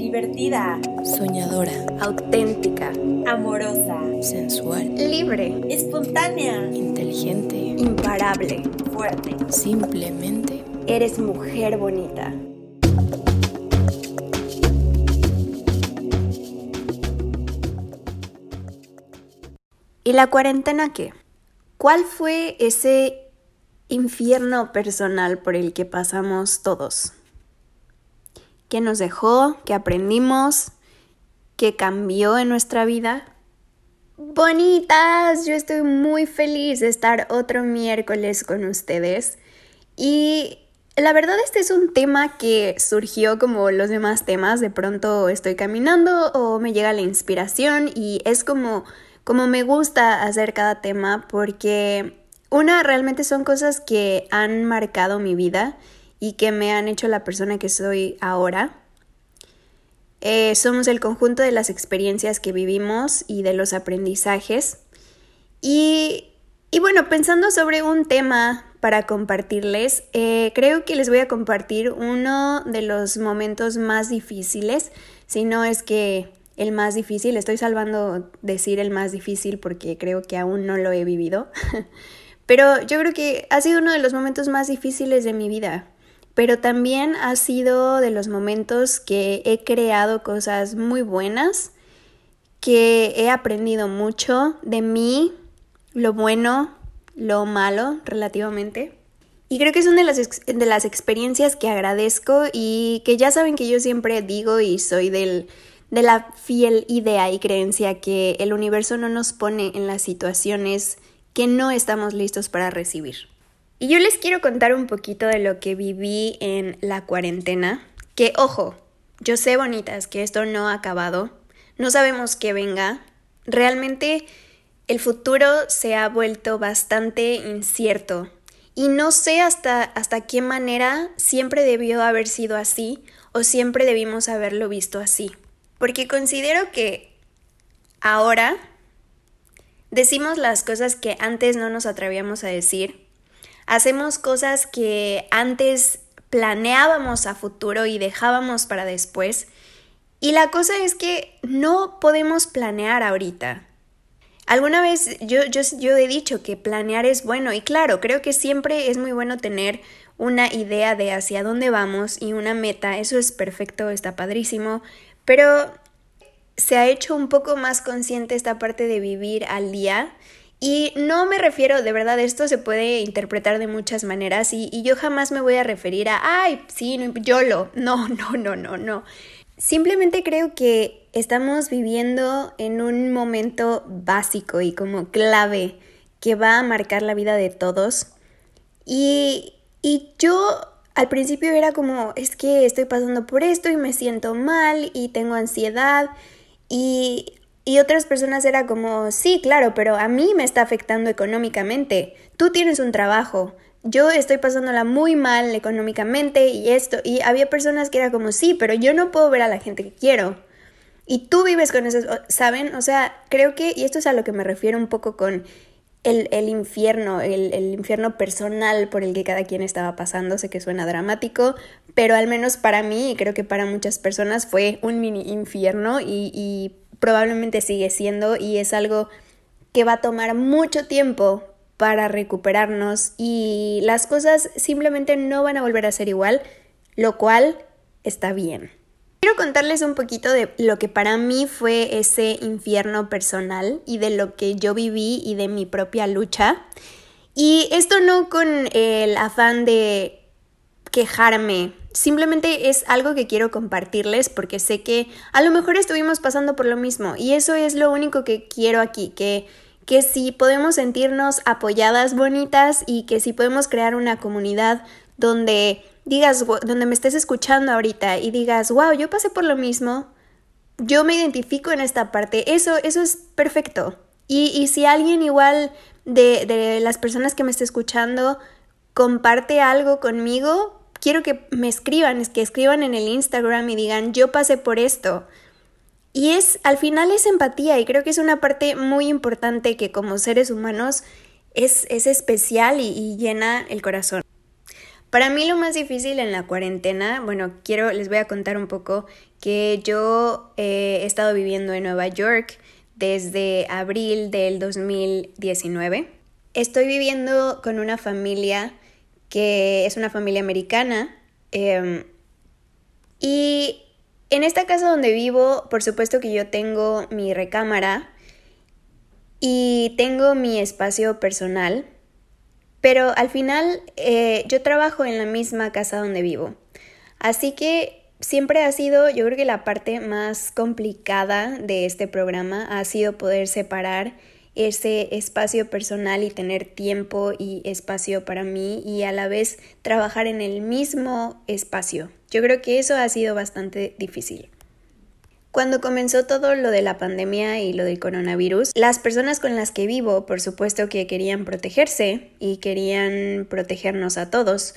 divertida, soñadora, auténtica, amorosa, sensual, libre, espontánea, inteligente, imparable, fuerte. Simplemente eres mujer bonita. ¿Y la cuarentena qué? ¿Cuál fue ese infierno personal por el que pasamos todos? ¿Qué nos dejó? ¿Qué aprendimos? ¿Qué cambió en nuestra vida? Bonitas, yo estoy muy feliz de estar otro miércoles con ustedes. Y la verdad este es un tema que surgió como los demás temas. De pronto estoy caminando o me llega la inspiración y es como como me gusta hacer cada tema porque una realmente son cosas que han marcado mi vida y que me han hecho la persona que soy ahora. Eh, somos el conjunto de las experiencias que vivimos y de los aprendizajes. Y, y bueno, pensando sobre un tema para compartirles, eh, creo que les voy a compartir uno de los momentos más difíciles, si no es que el más difícil, estoy salvando decir el más difícil porque creo que aún no lo he vivido, pero yo creo que ha sido uno de los momentos más difíciles de mi vida, pero también ha sido de los momentos que he creado cosas muy buenas, que he aprendido mucho de mí, lo bueno, lo malo relativamente. Y creo que es una de las, de las experiencias que agradezco y que ya saben que yo siempre digo y soy del de la fiel idea y creencia que el universo no nos pone en las situaciones que no estamos listos para recibir. Y yo les quiero contar un poquito de lo que viví en la cuarentena, que ojo, yo sé bonitas que esto no ha acabado, no sabemos qué venga, realmente el futuro se ha vuelto bastante incierto y no sé hasta, hasta qué manera siempre debió haber sido así o siempre debimos haberlo visto así. Porque considero que ahora decimos las cosas que antes no nos atrevíamos a decir, hacemos cosas que antes planeábamos a futuro y dejábamos para después. Y la cosa es que no podemos planear ahorita. Alguna vez yo, yo, yo, he dicho que planear es bueno y claro, creo que siempre es muy bueno tener una idea de hacia dónde vamos y una meta, eso es perfecto, está padrísimo, pero se ha hecho un poco más consciente esta parte de vivir al día. Y no me refiero, de verdad, esto se puede interpretar de muchas maneras y, yo jamás me voy a referir a, ay, sí, yo lo. No, no, no, no, no. Simplemente creo que estamos viviendo en un momento básico y como clave que va a marcar la vida de todos. Y, y yo al principio era como, es que estoy pasando por esto y me siento mal y tengo ansiedad y, y otras personas era como, sí, claro, pero a mí me está afectando económicamente. Tú tienes un trabajo, yo estoy pasándola muy mal económicamente y esto. Y había personas que era como, sí, pero yo no puedo ver a la gente que quiero. Y tú vives con eso, ¿saben? O sea, creo que, y esto es a lo que me refiero un poco con el, infierno, el, infierno personal por el que cada quien estaba pasando. Sé que suena dramático, pero al menos para mí y creo que para muchas personas fue un mini infierno y, y probablemente sigue siendo y es algo que va a tomar mucho tiempo para recuperarnos y las cosas simplemente no van a volver a ser igual, lo cual está bien. Quiero contarles un poquito de lo que para mí fue ese infierno personal y de lo que yo viví y de mi propia lucha. Y esto no con el afán de quejarme, simplemente es algo que quiero compartirles porque sé que a lo mejor estuvimos pasando por lo mismo y eso es lo único que quiero aquí, que que si podemos sentirnos apoyadas, bonitas y que si podemos crear una comunidad donde digas, donde me estés escuchando ahorita y digas, wow, yo pasé por lo mismo, yo me identifico en esta parte, eso, eso es perfecto. Y, y si alguien igual de, de las personas que me esté escuchando comparte algo conmigo, quiero que me escriban, es que escriban en el Instagram y digan, yo pasé por esto. Y es, al final es empatía y creo que es una parte muy importante que como seres humanos es, es especial y llena el corazón. Para mí lo más difícil en la cuarentena, bueno, quiero, les voy a contar un poco que yo eh, he estado viviendo en Nueva York desde abril del 2019. Estoy viviendo con una familia que es una familia americana em, y en esta casa donde vivo, por supuesto que yo tengo mi recámara y tengo mi espacio personal pero al final eh, yo trabajo en la misma casa donde vivo. Así que siempre ha sido, yo creo que la parte más complicada de este programa ha sido poder separar ese espacio personal y tener tiempo y espacio para mí y a la vez trabajar en el mismo espacio. Yo creo que eso ha sido bastante difícil. Cuando comenzó todo lo de la pandemia y lo del coronavirus, las personas con las que vivo, por supuesto que querían protegerse y querían protegernos a todos.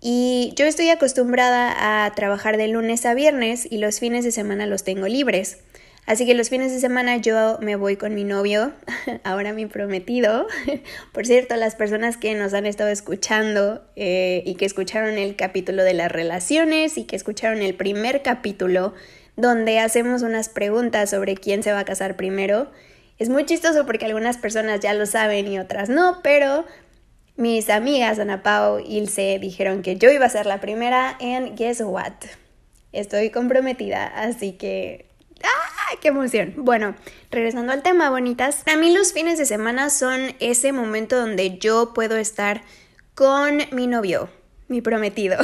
Y yo estoy acostumbrada a trabajar de lunes a viernes y los fines de semana los tengo libres. Así que los fines de semana yo me voy con mi novio, ahora mi prometido. Por cierto, las personas que nos han estado escuchando eh, y que escucharon el capítulo de las relaciones y que escucharon el primer capítulo donde hacemos unas preguntas sobre quién se va a casar primero. Es muy chistoso porque algunas personas ya lo saben y otras no, pero mis amigas Ana Pau y Ilse dijeron que yo iba a ser la primera and guess what? Estoy comprometida, así que ¡Qué emoción! Bueno, regresando al tema, bonitas. A mí los fines de semana son ese momento donde yo puedo estar con mi novio, mi prometido.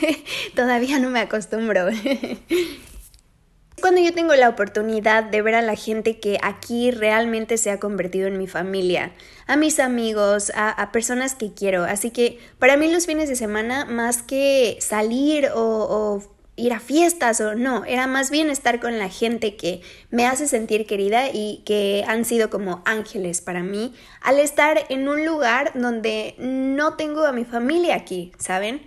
Todavía no me acostumbro. cuando yo tengo la oportunidad de ver a la gente que aquí realmente se ha convertido en mi familia, a mis amigos, a, personas que quiero. Así que para mí los fines de semana, más que salir o ir a fiestas o no, era más bien estar con la gente que me hace sentir querida y que han sido como ángeles para mí al estar en un lugar donde no tengo a mi familia aquí, ¿saben?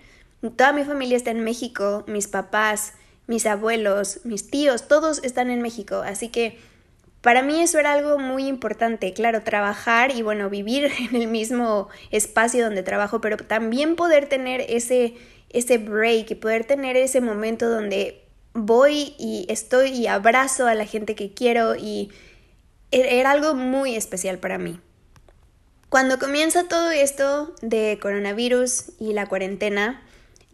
Toda mi familia está en México, mis papás, mis abuelos, mis tíos, todos están en México, así que para mí eso era algo muy importante, claro, trabajar y bueno, vivir en el mismo espacio donde trabajo, pero también poder tener ese, ese break y poder tener ese momento donde voy y estoy y abrazo a la gente que quiero y e-, era algo muy especial para mí. Cuando comienza todo esto de coronavirus y la cuarentena,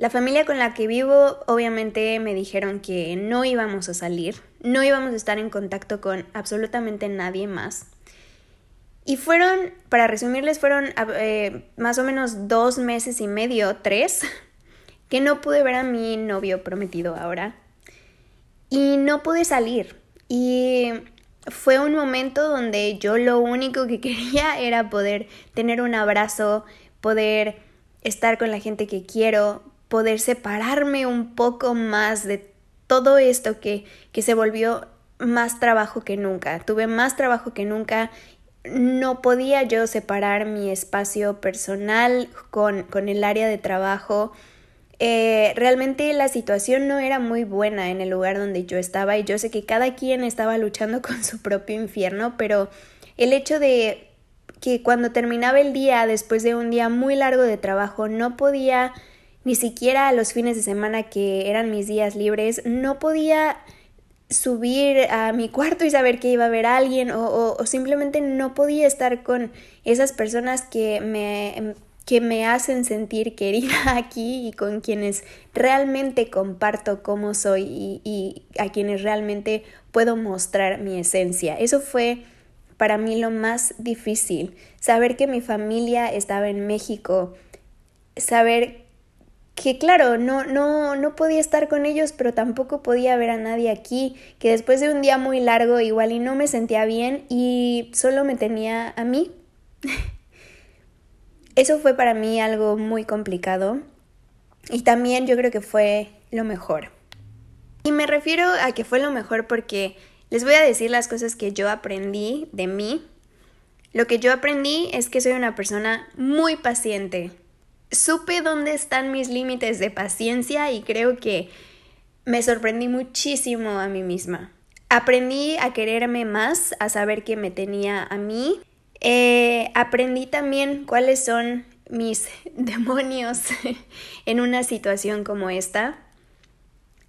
la familia con la que vivo obviamente me dijeron que no íbamos a salir, no íbamos a estar en contacto con absolutamente nadie más. Y fueron, para resumirles, fueron eh, más o menos dos meses y medio, tres, que no pude ver a mi novio prometido ahora. Y no pude salir. Y fue un momento donde yo lo único que quería era poder tener un abrazo, poder estar con la gente que quiero, poder separarme un poco más de todo esto que, que se volvió más trabajo que nunca. Tuve más trabajo que nunca. No podía yo separar mi espacio personal con, con el área de trabajo. Eh, realmente la situación no era muy buena en el lugar donde yo estaba y yo sé que cada quien estaba luchando con su propio infierno, pero el hecho de que cuando terminaba el día, después de un día muy largo de trabajo, no podía ni siquiera los fines de semana que eran mis días libres, no podía subir a mi cuarto y saber que iba a haber alguien o, simplemente no podía estar con esas personas que me, que me hacen sentir querida aquí y con quienes realmente comparto cómo soy y, y a quienes realmente puedo mostrar mi esencia. Eso fue para mí lo más difícil, saber que mi familia estaba en México, saber que claro, no, no, no podía estar con ellos, pero tampoco podía ver a nadie aquí, que después de un día muy largo igual y no me sentía bien y solo me tenía a mí. Eso fue para mí algo muy complicado y también yo creo que fue lo mejor. Y me refiero a que fue lo mejor porque les voy a decir las cosas que yo aprendí de mí. Lo que yo aprendí es que soy una persona muy paciente, supe dónde están mis límites de paciencia y creo que me sorprendí muchísimo a mí misma. Aprendí a quererme más, a saber que me tenía a mí. Eh, aprendí también cuáles son mis demonios en una situación como esta,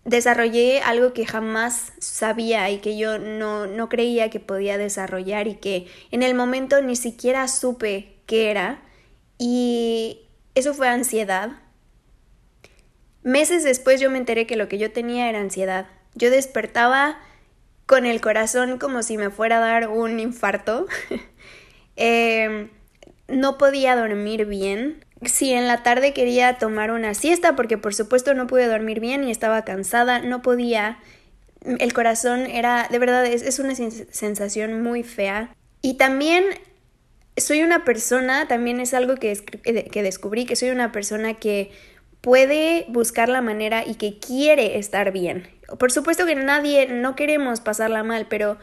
desarrollé algo que jamás sabía y que yo no, no creía que podía desarrollar y que en el momento ni siquiera supe qué era. Y eso fue ansiedad. Meses después yo me enteré que lo que yo tenía era ansiedad. Yo despertaba con el corazón como si me fuera a dar un infarto. eh, no podía dormir bien. Si en la tarde quería tomar una siesta, porque por supuesto no pude dormir bien y estaba cansada, no podía. El corazón era, de verdad, es, es una sensación muy fea. Y también soy una persona, también es algo que, que descubrí, que soy una persona que puede buscar la manera y que quiere estar bien. Por supuesto que nadie, no queremos pasarla mal, pero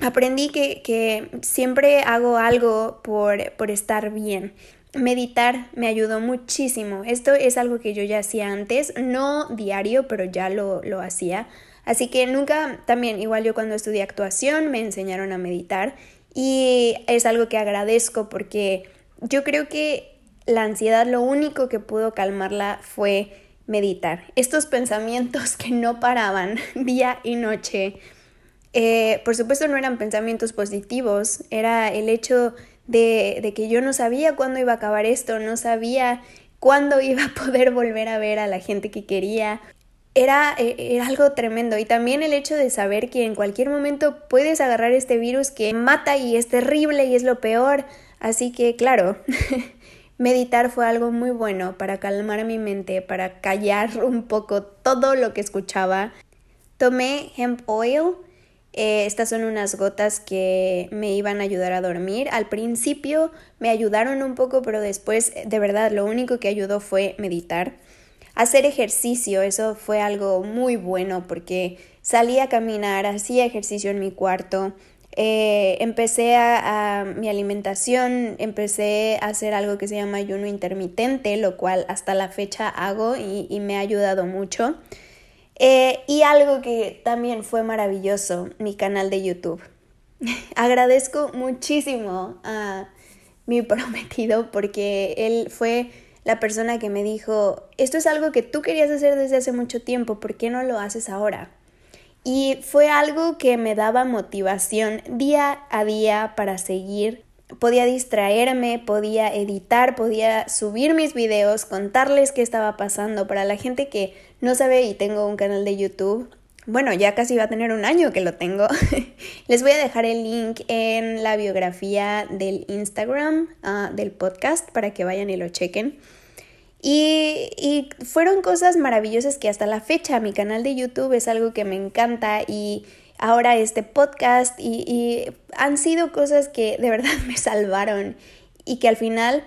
aprendí que, que siempre hago algo por, por estar bien. Meditar me ayudó muchísimo. Esto es algo que yo ya hacía antes, no diario, pero ya lo, lo hacía. Así que nunca, también, igual yo cuando estudié actuación, me enseñaron a meditar y es algo que agradezco porque yo creo que la ansiedad lo único que pudo calmarla fue meditar. Estos pensamientos que no paraban día y noche eh, por supuesto no eran pensamientos positivos, era el hecho de, de que yo no sabía cuándo iba a acabar esto, no sabía cuándo iba a poder volver a ver a la gente que quería. Era, eh, era, algo tremendo y también el hecho de saber que en cualquier momento puedes agarrar este virus que mata y es terrible y es lo peor. Así que claro, meditar fue algo muy bueno para calmar mi mente, para callar un poco todo lo que escuchaba. Tomé hemp oil, eh, estas son unas gotas que me iban a ayudar a dormir. Al principio me ayudaron un poco, pero después de verdad lo único que ayudó fue meditar. Hacer ejercicio, eso fue algo muy bueno porque salí a caminar, hacía ejercicio en mi cuarto, eh, empecé a, mi alimentación, empecé a hacer algo que se llama ayuno intermitente, lo cual hasta la fecha hago y me ha ayudado mucho. Eh, y algo que también fue maravilloso, mi canal de YouTube. Agradezco muchísimo a mi prometido porque él fue la persona que me dijo, esto es algo que tú querías hacer desde hace mucho tiempo, ¿por qué no lo haces ahora? Y fue algo que me daba motivación día a día para seguir podía distraerme, podía editar, podía subir mis videos, contarles qué estaba pasando. Para la gente que no sabe y tengo un canal de YouTube, bueno, ya casi va a tener un año que lo tengo. Les voy a dejar el link en la biografía del Instagram uh, del podcast para que vayan y lo chequen. Y, y, fueron cosas maravillosas que hasta la fecha mi canal de YouTube es algo que me encanta y ahora este podcast y, han sido cosas que de verdad me salvaron y que al final,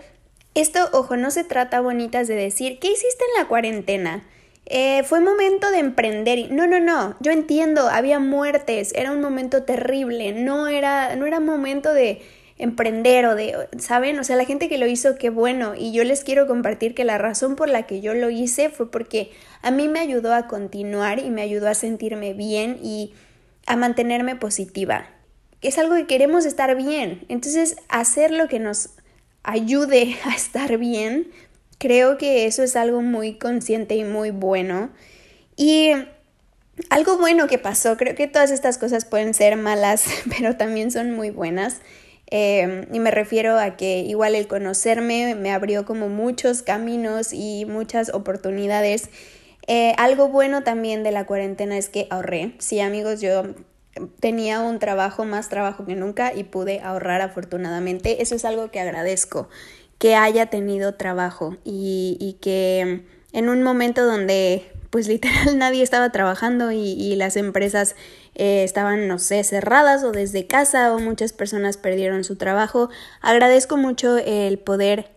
esto, ojo, no se trata bonitas de decir, ¿qué hiciste en la cuarentena? Eh, fue momento de emprender. No, no, no. Yo entiendo, había muertes, era un momento terrible. No era, no era momento de emprender o de, ¿saben? O sea, la gente que lo hizo, qué bueno. Y yo les quiero compartir que la razón por la que yo lo hice fue porque a mí me ayudó a continuar y me ayudó a sentirme bien y a mantenerme positiva. Es algo que queremos estar bien. Entonces, hacer lo que nos ayude a estar bien, creo que eso es algo muy consciente y muy bueno. Y algo bueno que pasó, creo que todas estas cosas pueden ser malas, pero también son muy buenas. Eh, y me refiero a que igual el conocerme me abrió como muchos caminos y muchas oportunidades eh, algo bueno también de la cuarentena es que ahorré. Sí, amigos, yo tenía un trabajo, más trabajo que nunca y pude ahorrar afortunadamente. Eso es algo que agradezco, que haya tenido trabajo y, que en un momento donde pues literal nadie estaba trabajando y, las empresas eh, estaban, no sé, cerradas o desde casa o muchas personas perdieron su trabajo. Agradezco mucho el poder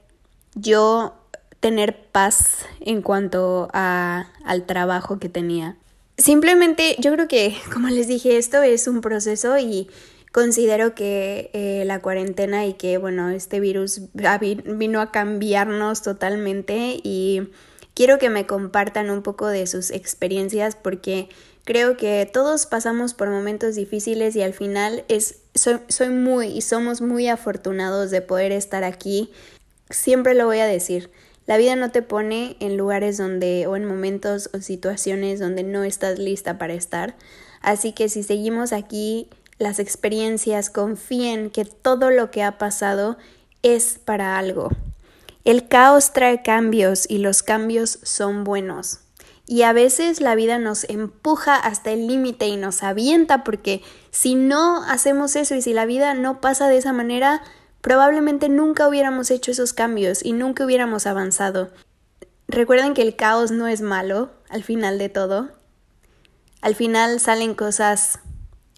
yo tener paz en cuanto a, al trabajo que tenía. Simplemente yo creo que, como les dije, esto es un proceso y considero que eh, la cuarentena y que, bueno, este virus vino a cambiarnos totalmente y quiero que me compartan un poco de sus experiencias porque creo que todos pasamos por momentos difíciles y al final es, soy, soy muy y somos muy afortunados de poder estar aquí siempre lo voy a decir. La vida no te pone en lugares donde o en momentos o situaciones donde no estás lista para estar. Así que si seguimos aquí las experiencias, confíen que todo lo que ha pasado es para algo. El caos trae cambios y los cambios son buenos. Y a veces la vida nos empuja hasta el límite y nos avienta porque si no hacemos eso y si la vida no pasa de esa manera, probablemente nunca hubiéramos hecho esos cambios y nunca hubiéramos avanzado. Recuerden que el caos no es malo al final de todo. Al final salen cosas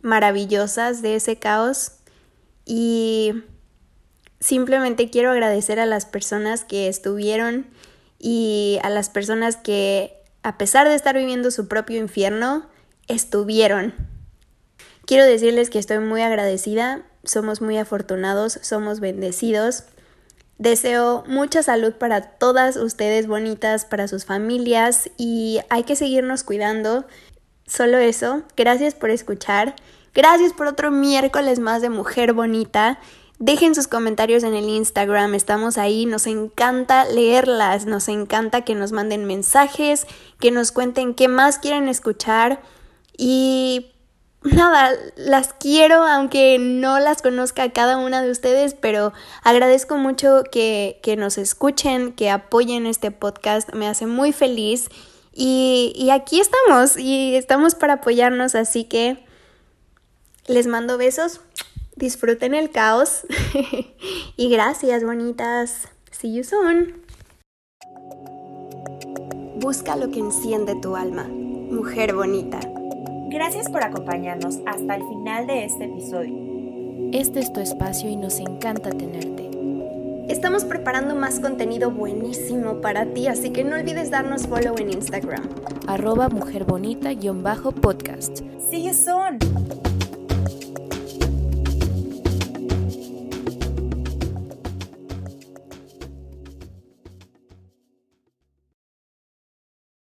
maravillosas de ese caos y simplemente quiero agradecer a las personas que estuvieron y a las personas que a pesar de estar viviendo su propio infierno, estuvieron. Quiero decirles que estoy muy agradecida, somos muy afortunados, somos bendecidos. Deseo mucha salud para todas ustedes bonitas, para sus familias y hay que seguirnos cuidando. Solo eso, gracias por escuchar, gracias por otro miércoles más de Mujer Bonita. Dejen sus comentarios en el Instagram, estamos ahí, nos encanta leerlas, nos encanta que nos manden mensajes, que nos cuenten qué más quieren escuchar. Y nada, las quiero aunque no las conozca cada una de ustedes, pero agradezco mucho que, que nos escuchen, que apoyen este podcast, me hace muy feliz y, y aquí estamos y estamos para apoyarnos, así que les mando besos disfruten el caos y gracias bonitas. See you soon. Busca lo que enciende tu alma, mujer bonita. Gracias por acompañarnos hasta el final de este episodio. Este es tu espacio y nos encanta tenerte. Estamos preparando más contenido buenísimo para ti, así que no olvides darnos follow en Instagram. Arroba mujerbonita-podcast. See you soon.